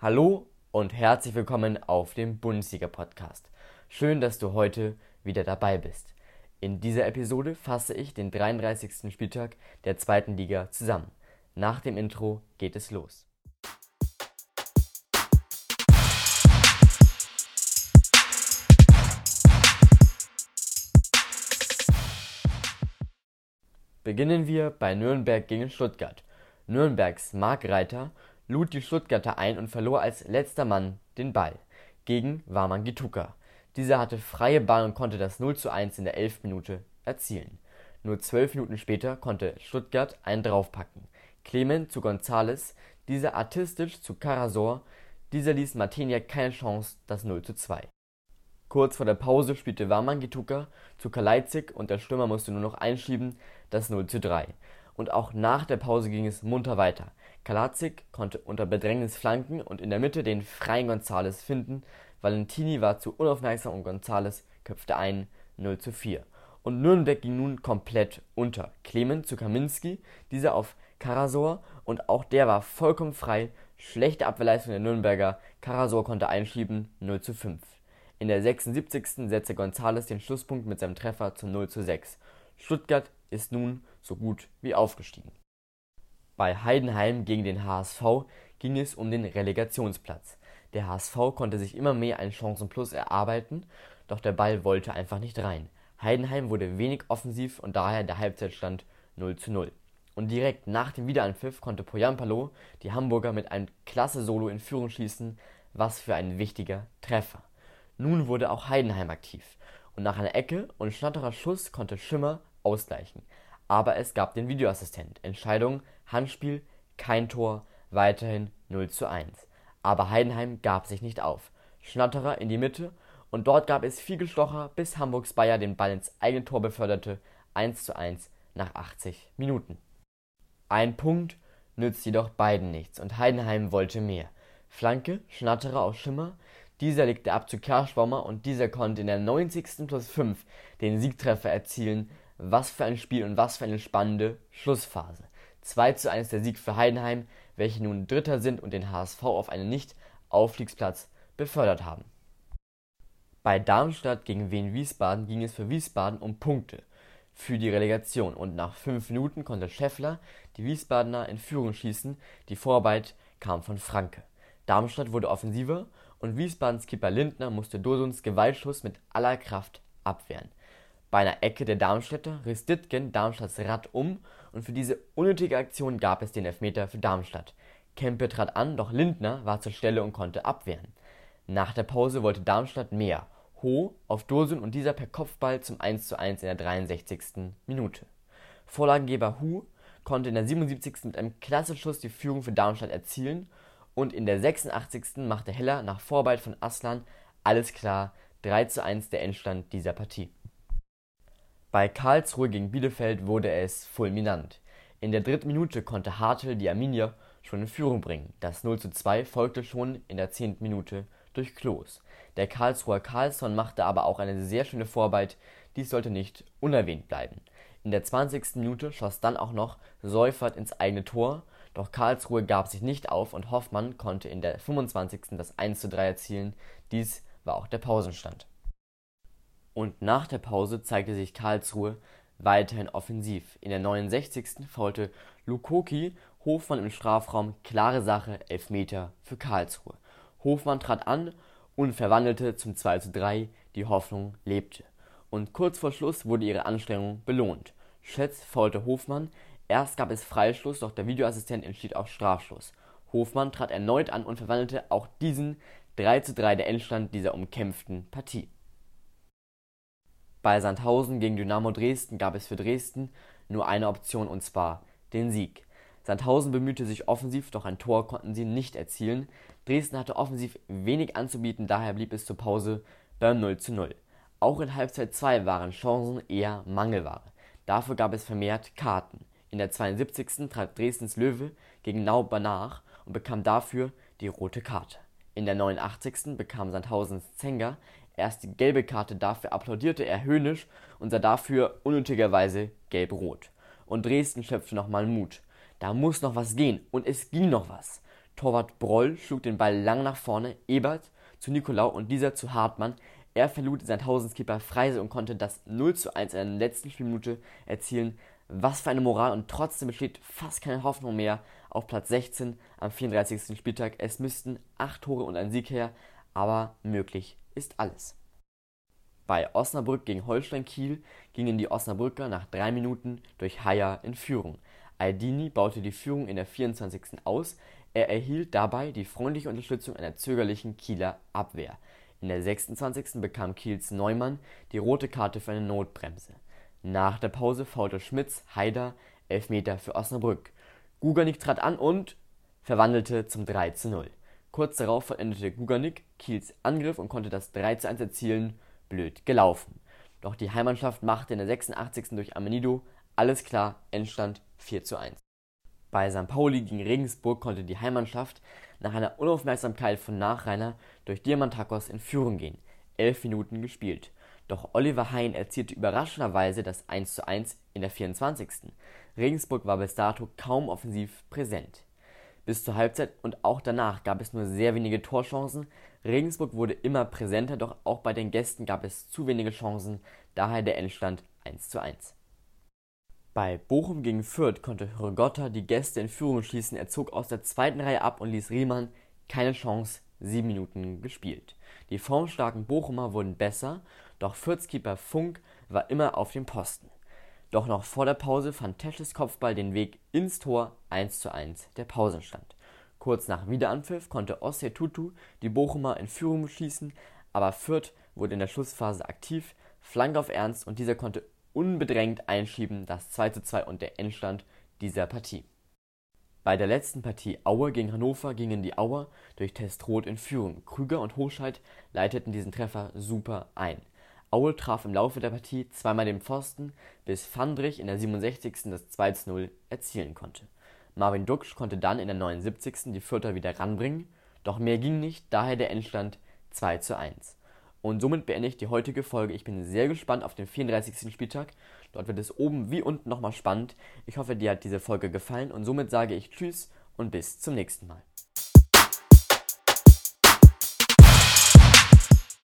Hallo und herzlich willkommen auf dem Bundesliga-Podcast. Schön, dass du heute wieder dabei bist. In dieser Episode fasse ich den 33. Spieltag der zweiten Liga zusammen. Nach dem Intro geht es los. Beginnen wir bei Nürnberg gegen Stuttgart. Nürnbergs Mark Reiter lud die Stuttgarter ein und verlor als letzter Mann den Ball gegen Warman Gituka. Dieser hatte freie Bahn und konnte das 0:1 in der 11. Minute erzielen. Nur zwölf Minuten später konnte Stuttgart einen draufpacken. Clement zu Gonzales, dieser artistisch zu Karasor, dieser ließ Martiniak keine Chance, das 0:2. Kurz vor der Pause spielte Warman Gituka zu Kalajdzic und der Stürmer musste nur noch einschieben, das 0:3. Und auch nach der Pause ging es munter weiter. Kalajdzic konnte unter Bedrängnis flanken und in der Mitte den freien Gonzales finden, Valentini war zu unaufmerksam und Gonzales köpfte ein 0:4. Und Nürnberg ging nun komplett unter. Clement zu Kaminski, dieser auf Karasor und auch der war vollkommen frei. Schlechte Abwehrleistung der Nürnberger, Karasor konnte einschieben 0:5. In der 76. setzte Gonzales den Schlusspunkt mit seinem Treffer zum 0:6. Stuttgart ist nun so gut wie aufgestiegen. Bei Heidenheim gegen den HSV ging es um den Relegationsplatz. Der HSV konnte sich immer mehr einen Chancenplus erarbeiten, doch der Ball wollte einfach nicht rein. Heidenheim wurde wenig offensiv und daher der Halbzeitstand 0:0. Und direkt nach dem Wiederanpfiff konnte Poyampalo die Hamburger mit einem klasse Solo in Führung schießen, was für ein wichtiger Treffer. Nun wurde auch Heidenheim aktiv und nach einer Ecke und Schnatterer Schuss konnte Schimmer ausgleichen. Aber es gab den Videoassistent. Entscheidung: Handspiel, kein Tor, weiterhin 0:1. Aber Heidenheim gab sich nicht auf. Schnatterer in die Mitte und dort gab es viel Gestocher, bis Hamburgs Bayer den Ball ins eigene Tor beförderte 1:1 nach 80 Minuten. Ein Punkt nützt jedoch beiden nichts und Heidenheim wollte mehr. Flanke, Schnatterer auf Schimmer, dieser legte ab zu Kerschbaumer und dieser konnte in der 90. plus 5 den Siegtreffer erzielen. Was für ein Spiel und was für eine spannende Schlussphase. 2 zu 1 der Sieg für Heidenheim, welche nun Dritter sind und den HSV auf einen Nicht-Aufstiegsplatz befördert haben. Bei Darmstadt gegen Wien Wiesbaden ging es für Wiesbaden um Punkte für die Relegation und nach fünf Minuten konnte Scheffler die Wiesbadener in Führung schießen, die Vorarbeit kam von Franke. Darmstadt wurde offensiver und Wiesbadens Keeper Lindner musste Dosuns Gewaltschuss mit aller Kraft abwehren. Bei einer Ecke der Darmstädter riss Dittgen Darmstadts Rad um und für diese unnötige Aktion gab es den Elfmeter für Darmstadt. Kempe trat an, doch Lindner war zur Stelle und konnte abwehren. Nach der Pause wollte Darmstadt mehr. Ho auf Dosun und dieser per Kopfball zum 1:1 in der 63. Minute. Vorlagengeber Hu konnte in der 77. mit einem klasse Schuss die Führung für Darmstadt erzielen und in der 86. machte Heller nach Vorarbeit von Aslan alles klar 3:1 der Endstand dieser Partie. Bei Karlsruhe gegen Bielefeld wurde es fulminant. In der dritten Minute konnte Hartl die Arminia schon in Führung bringen. Das 0:2 folgte schon in der zehnten Minute durch Klos. Der Karlsruher Karlsson machte aber auch eine sehr schöne Vorarbeit, dies sollte nicht unerwähnt bleiben. In der 20. Minute schoss dann auch noch Seufert ins eigene Tor, doch Karlsruhe gab sich nicht auf und Hoffmann konnte in der 25. das 1:3 erzielen, dies war auch der Pausenstand. Und nach der Pause zeigte sich Karlsruhe weiterhin offensiv. In der 69. faulte Lukoki Hofmann im Strafraum, klare Sache, Elfmeter für Karlsruhe. Hofmann trat an und verwandelte zum 2:3, die Hoffnung lebte. Und kurz vor Schluss wurde ihre Anstrengung belohnt. Schätz faulte Hofmann, erst gab es Freistoß, doch der Videoassistent entschied auf Strafstoß. Hofmann trat erneut an und verwandelte auch diesen 3:3 der Endstand dieser umkämpften Partie. Bei Sandhausen gegen Dynamo Dresden gab es für Dresden nur eine Option und zwar den Sieg. Sandhausen bemühte sich offensiv, doch ein Tor konnten sie nicht erzielen. Dresden hatte offensiv wenig anzubieten, daher blieb es zur Pause beim 0:0. Auch in Halbzeit 2 waren Chancen eher Mangelware. Dafür gab es vermehrt Karten. In der 72. trat Dresdens Löwe gegen Nauber nach und bekam dafür die rote Karte. In der 89. bekam Sandhausens Zenga erst die gelbe Karte, dafür applaudierte er höhnisch und sah dafür unnötigerweise gelb-rot. Und Dresden schöpfte nochmal Mut. Da muss noch was gehen und es ging noch was. Torwart Broll schlug den Ball lang nach vorne, Ebert zu Nicolau und dieser zu Hartmann. Er verlud sein Tausendskipper Freise und konnte das 0 zu 1 in der letzten Spielminute erzielen. Was für eine Moral und trotzdem besteht fast keine Hoffnung mehr auf Platz 16 am 34. Spieltag. Es müssten 8 Tore und ein Sieg her, aber möglich ist alles. Bei Osnabrück gegen Holstein Kiel gingen die Osnabrücker nach drei Minuten durch Haier in Führung. Aldini baute die Führung in der 24. aus, er erhielt dabei die freundliche Unterstützung einer zögerlichen Kieler Abwehr. In der 26. bekam Kiels Neumann die rote Karte für eine Notbremse. Nach der Pause faulte Schmitz Haider Elfmeter für Osnabrück. Guganik trat an und verwandelte zum 3 zu 0. Kurz darauf vollendete Guganik Kiels Angriff und konnte das 3 zu 1 erzielen. Blöd gelaufen. Doch die Heimmannschaft machte in der 86. durch Amenido alles klar, Endstand 4 zu 1. Bei St. Pauli gegen Regensburg konnte die Heimmannschaft nach einer Unaufmerksamkeit von Nachreiner durch Diamantakos in Führung gehen. Elf Minuten gespielt. Doch Oliver Hein erzielte überraschenderweise das 1:1 in der 24. Regensburg war bis dato kaum offensiv präsent. Bis zur Halbzeit und auch danach gab es nur sehr wenige Torchancen. Regensburg wurde immer präsenter, doch auch bei den Gästen gab es zu wenige Chancen, daher der Endstand 1:1. Bei Bochum gegen Fürth konnte Hrgotta die Gäste in Führung schließen, er zog aus der zweiten Reihe ab und ließ Riemann keine Chance, sieben Minuten gespielt. Die formstarken Bochumer wurden besser, doch Fürths Keeper Funk war immer auf dem Posten. Doch noch vor der Pause fand Tesches Kopfball den Weg ins Tor 1:1 der Pausenstand. Kurz nach Wiederanpfiff konnte Osse Tutu die Bochumer in Führung schließen, aber Fürth wurde in der Schlussphase aktiv, Flanke auf Ernst und dieser konnte unbedrängt einschieben das 2:2 und der Endstand dieser Partie. Bei der letzten Partie Aue gegen Hannover gingen die Auer durch Testrot in Führung. Krüger und Hochscheid leiteten diesen Treffer super ein. Aue traf im Laufe der Partie zweimal den Pfosten, bis Fandrich in der 67. das 2:0 erzielen konnte. Marvin Duksch konnte dann in der 79. die Fürther wieder ranbringen, doch mehr ging nicht, daher der Endstand 2:1. Und somit beende ich die heutige Folge. Ich bin sehr gespannt auf den 34. Spieltag. Dort wird es oben wie unten nochmal spannend. Ich hoffe, dir hat diese Folge gefallen und somit sage ich Tschüss und bis zum nächsten Mal.